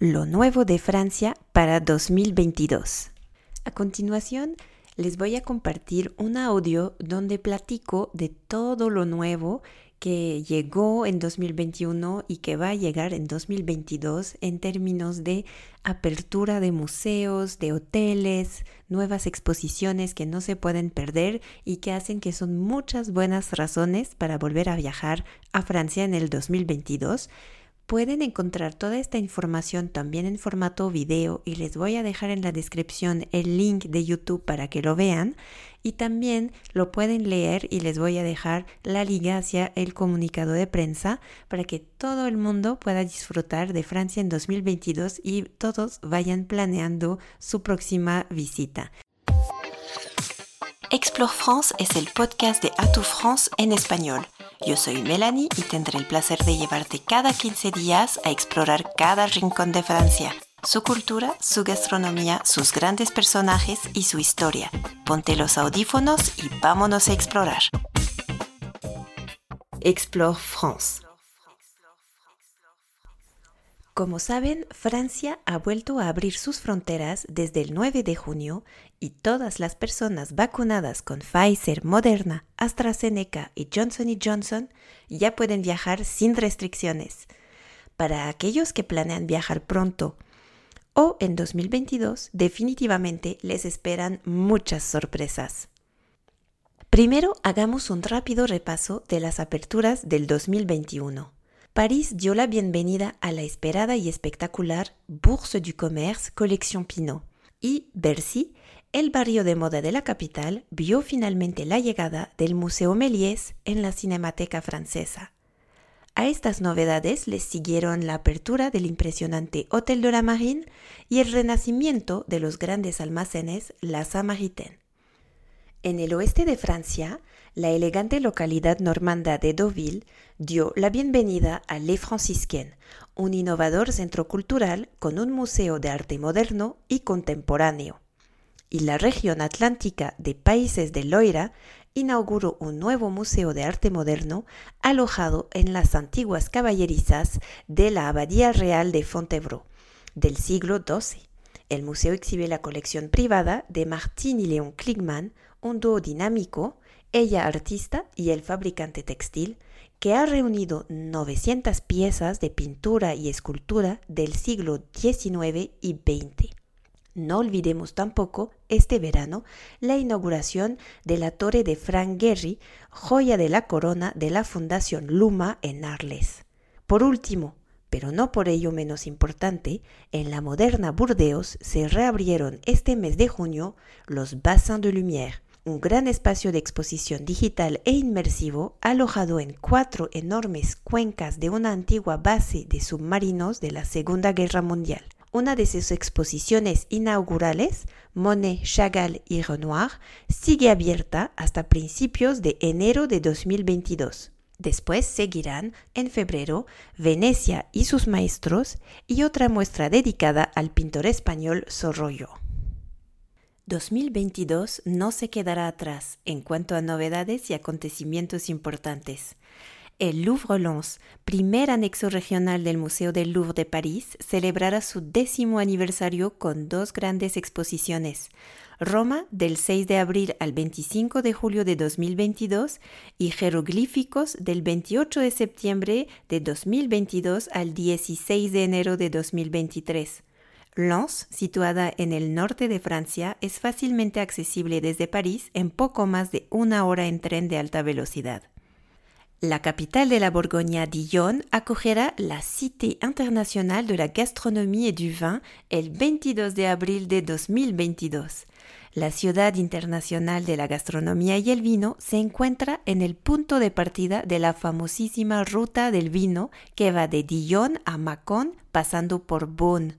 lo nuevo de Francia para 2022. A continuación, les voy a compartir un audio donde platico de todo lo nuevo que llegó en 2021 y que va a llegar en 2022 en términos de apertura de museos, de hoteles, nuevas exposiciones que no se pueden perder y que hacen que son muchas buenas razones para volver a viajar a Francia en el 2022 Pueden encontrar toda esta información también en formato video y les voy a dejar en la descripción el link de YouTube para que lo vean y también lo pueden leer y les voy a dejar la liga hacia el comunicado de prensa para que todo el mundo pueda disfrutar de Francia en 2022 y todos vayan planeando su próxima visita. Explore France es el podcast de Atout France en español. Yo soy Melanie y tendré el placer de llevarte cada 15 días a explorar cada rincón de Francia, su cultura, su gastronomía, sus grandes personajes y su historia. Ponte los audífonos y vámonos a explorar. Explore France. Como saben, Francia ha vuelto a abrir sus fronteras desde el 9 de junio y todas las personas vacunadas con Pfizer, Moderna, AstraZeneca y Johnson Johnson ya pueden viajar sin restricciones. Para aquellos que planean viajar pronto o en 2022, definitivamente les esperan muchas sorpresas. Primero hagamos un rápido repaso de las aperturas del 2021. París dio la bienvenida a la esperada y espectacular Bourse du Commerce Collection Pinot y Bercy, el barrio de moda de la capital, vio finalmente la llegada del Museo Méliès en la Cinemateca Francesa. A estas novedades les siguieron la apertura del impresionante Hôtel de la Marine y el renacimiento de los grandes almacenes La Samaritaine. En el oeste de Francia, la elegante localidad normanda de Deauville dio la bienvenida a Les Franciscaines, un innovador centro cultural con un museo de arte moderno y contemporáneo. Y la región atlántica de Países de Loira inauguró un nuevo museo de arte moderno alojado en las antiguas caballerizas de la Abadía Real de Fontevraud del siglo XII. El museo exhibe la colección privada de Martín y León Kligman, un dúo dinámico, ella artista y el fabricante textil, que ha reunido 900 piezas de pintura y escultura del siglo XIX y XX. No olvidemos tampoco este verano la inauguración de la torre de Frank Gehry, joya de la corona de la Fundación Luma en Arles. Por último, pero no por ello menos importante, en la moderna Burdeos se reabrieron este mes de junio los Bassins de Lumière, un gran espacio de exposición digital e inmersivo alojado en cuatro enormes cuencas de una antigua base de submarinos de la Segunda Guerra Mundial. Una de sus exposiciones inaugurales, Monet, Chagall y Renoir, sigue abierta hasta principios de enero de 2022. Después seguirán en febrero Venecia y sus maestros y otra muestra dedicada al pintor español Sorroyo. 2022 no se quedará atrás en cuanto a novedades y acontecimientos importantes. El Louvre-Lens, primer anexo regional del Museo del Louvre de París, celebrará su décimo aniversario con dos grandes exposiciones. Roma del 6 de abril al 25 de julio de 2022 y Jeroglíficos del 28 de septiembre de 2022 al 16 de enero de 2023. Lens, situada en el norte de Francia, es fácilmente accesible desde París en poco más de una hora en tren de alta velocidad. La capital de la Borgoña, Dijon, acogerá la Cité internationale de la gastronomie et du vin el 22 de abril de 2022. La ciudad internacional de la gastronomía y el vino se encuentra en el punto de partida de la famosísima ruta del vino que va de Dijon a Mâcon pasando por Bonn.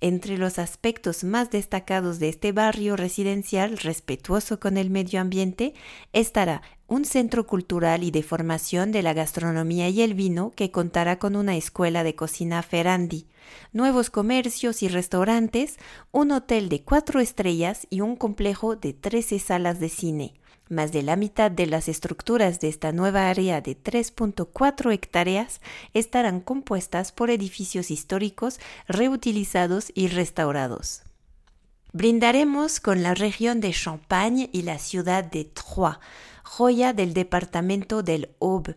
Entre los aspectos más destacados de este barrio residencial respetuoso con el medio ambiente estará un centro cultural y de formación de la gastronomía y el vino que contará con una escuela de cocina Ferrandi, nuevos comercios y restaurantes, un hotel de cuatro estrellas y un complejo de 13 salas de cine. Más de la mitad de las estructuras de esta nueva área de 3.4 hectáreas estarán compuestas por edificios históricos reutilizados y restaurados. Brindaremos con la región de Champagne y la ciudad de Troyes, joya del departamento del Aube,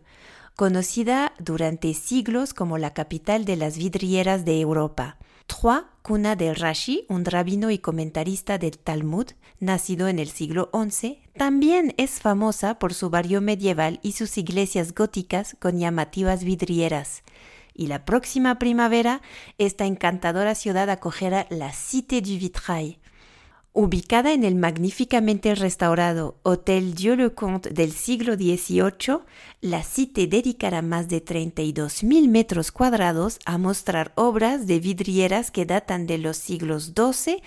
conocida durante siglos como la capital de las vidrieras de Europa. Troyes, cuna de Rashi, un rabino y comentarista del Talmud, nacido en el siglo XI, también es famosa por su barrio medieval y sus iglesias góticas con llamativas vidrieras. Y la próxima primavera, esta encantadora ciudad acogerá la Cité du Vitrail, Ubicada en el magníficamente restaurado Hotel Dieu le Comte del siglo XVIII, la Cité dedicará más de 32.000 metros cuadrados a mostrar obras de vidrieras que datan de los siglos XII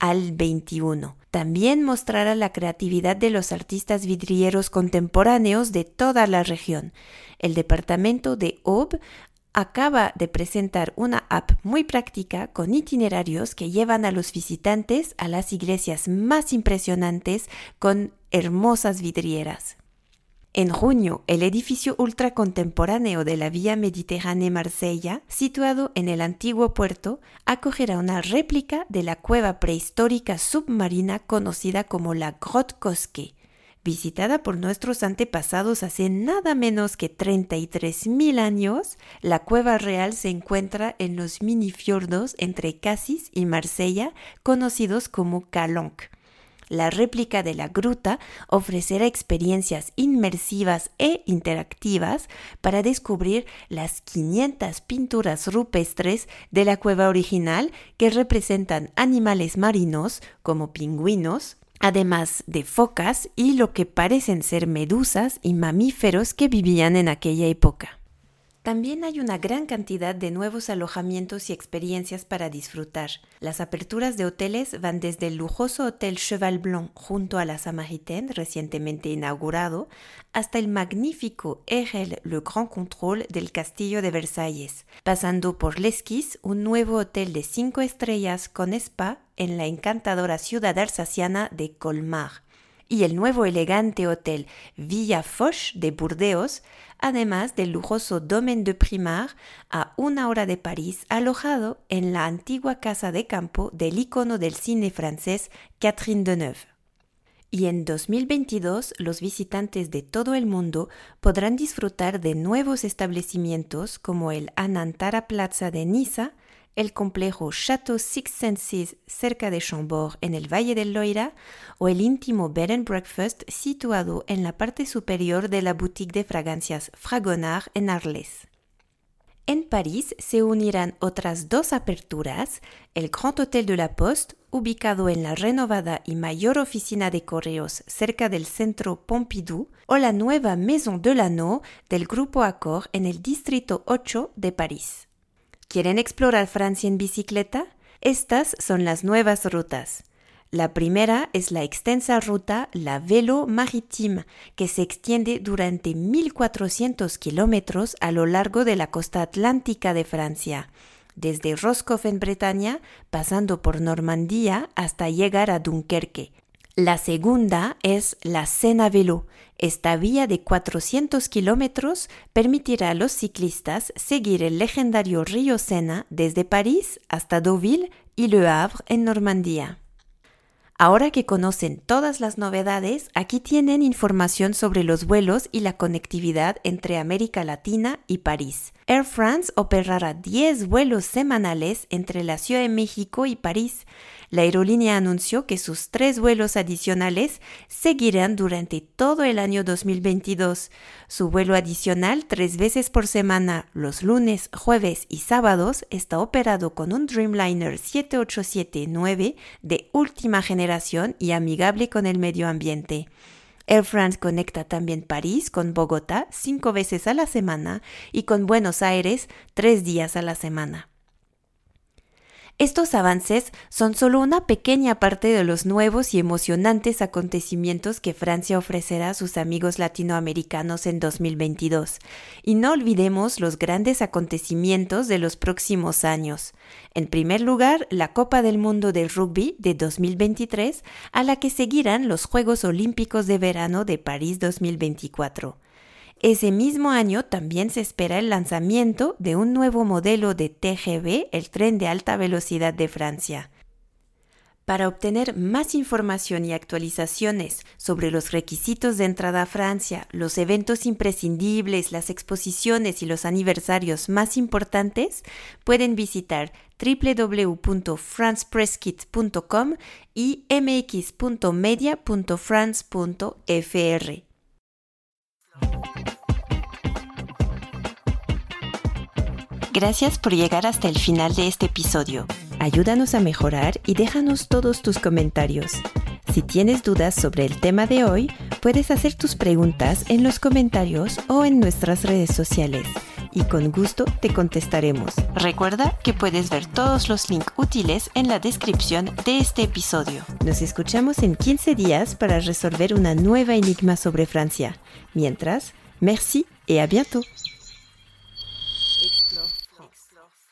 al XXI. También mostrará la creatividad de los artistas vidrieros contemporáneos de toda la región. El departamento de Aube acaba de presentar una app muy práctica con itinerarios que llevan a los visitantes a las iglesias más impresionantes con hermosas vidrieras. En junio, el edificio ultracontemporáneo de la Vía Mediterránea Marsella, situado en el antiguo puerto, acogerá una réplica de la cueva prehistórica submarina conocida como la Grotte Cosque, Visitada por nuestros antepasados hace nada menos que 33.000 años, la cueva real se encuentra en los mini fiordos entre Cassis y Marsella, conocidos como Calonc. La réplica de la gruta ofrecerá experiencias inmersivas e interactivas para descubrir las 500 pinturas rupestres de la cueva original que representan animales marinos como pingüinos, además de focas y lo que parecen ser medusas y mamíferos que vivían en aquella época. También hay una gran cantidad de nuevos alojamientos y experiencias para disfrutar. Las aperturas de hoteles van desde el lujoso Hotel Cheval Blanc junto a la Samaritaine, recientemente inaugurado, hasta el magnífico Erel Le Grand Control del Castillo de Versalles, pasando por L'Esquisse, un nuevo hotel de cinco estrellas con spa en la encantadora ciudad alsaciana de Colmar y el nuevo elegante hotel Villa Foch de Burdeos, además del lujoso Domaine de Primar a una hora de París, alojado en la antigua casa de campo del icono del cine francés Catherine Deneuve. Y en 2022 los visitantes de todo el mundo podrán disfrutar de nuevos establecimientos como el Anantara Plaza de Niza, el complejo Chateau Six Senses cerca de Chambord en el Valle del Loira o el íntimo Bed and Breakfast situado en la parte superior de la boutique de fragancias Fragonard en Arles. En París se unirán otras dos aperturas, el Grand Hotel de la Poste, ubicado en la renovada y mayor oficina de correos cerca del centro Pompidou, o la nueva Maison de l'Anneau del Grupo Accor en el distrito 8 de París. ¿Quieren explorar Francia en bicicleta? Estas son las nuevas rutas. La primera es la extensa ruta La Vélo Maritime, que se extiende durante 1.400 kilómetros a lo largo de la costa atlántica de Francia, desde Roscoff en Bretaña, pasando por Normandía hasta llegar a Dunkerque. La segunda es la Sena Vélo, esta vía de 400 kilómetros permitirá a los ciclistas seguir el legendario río Sena desde París hasta Deauville y Le Havre en Normandía. Ahora que conocen todas las novedades, aquí tienen información sobre los vuelos y la conectividad entre América Latina y París. Air France operará 10 vuelos semanales entre la Ciudad de México y París. La aerolínea anunció que sus tres vuelos adicionales seguirán durante todo el año 2022. Su vuelo adicional tres veces por semana, los lunes, jueves y sábados, está operado con un Dreamliner 7879 de última generación y amigable con el medio ambiente. Air France conecta también París con Bogotá cinco veces a la semana y con Buenos Aires tres días a la semana. Estos avances son solo una pequeña parte de los nuevos y emocionantes acontecimientos que Francia ofrecerá a sus amigos latinoamericanos en 2022. Y no olvidemos los grandes acontecimientos de los próximos años. En primer lugar, la Copa del Mundo de Rugby de 2023, a la que seguirán los Juegos Olímpicos de Verano de París 2024. Ese mismo año también se espera el lanzamiento de un nuevo modelo de TGV, el tren de alta velocidad de Francia. Para obtener más información y actualizaciones sobre los requisitos de entrada a Francia, los eventos imprescindibles, las exposiciones y los aniversarios más importantes, pueden visitar www.francepresskit.com y mx.media.france.fr. Gracias por llegar hasta el final de este episodio. Ayúdanos a mejorar y déjanos todos tus comentarios. Si tienes dudas sobre el tema de hoy, puedes hacer tus preguntas en los comentarios o en nuestras redes sociales y con gusto te contestaremos. Recuerda que puedes ver todos los links útiles en la descripción de este episodio. Nos escuchamos en 15 días para resolver una nueva enigma sobre Francia. Mientras, merci et à bientôt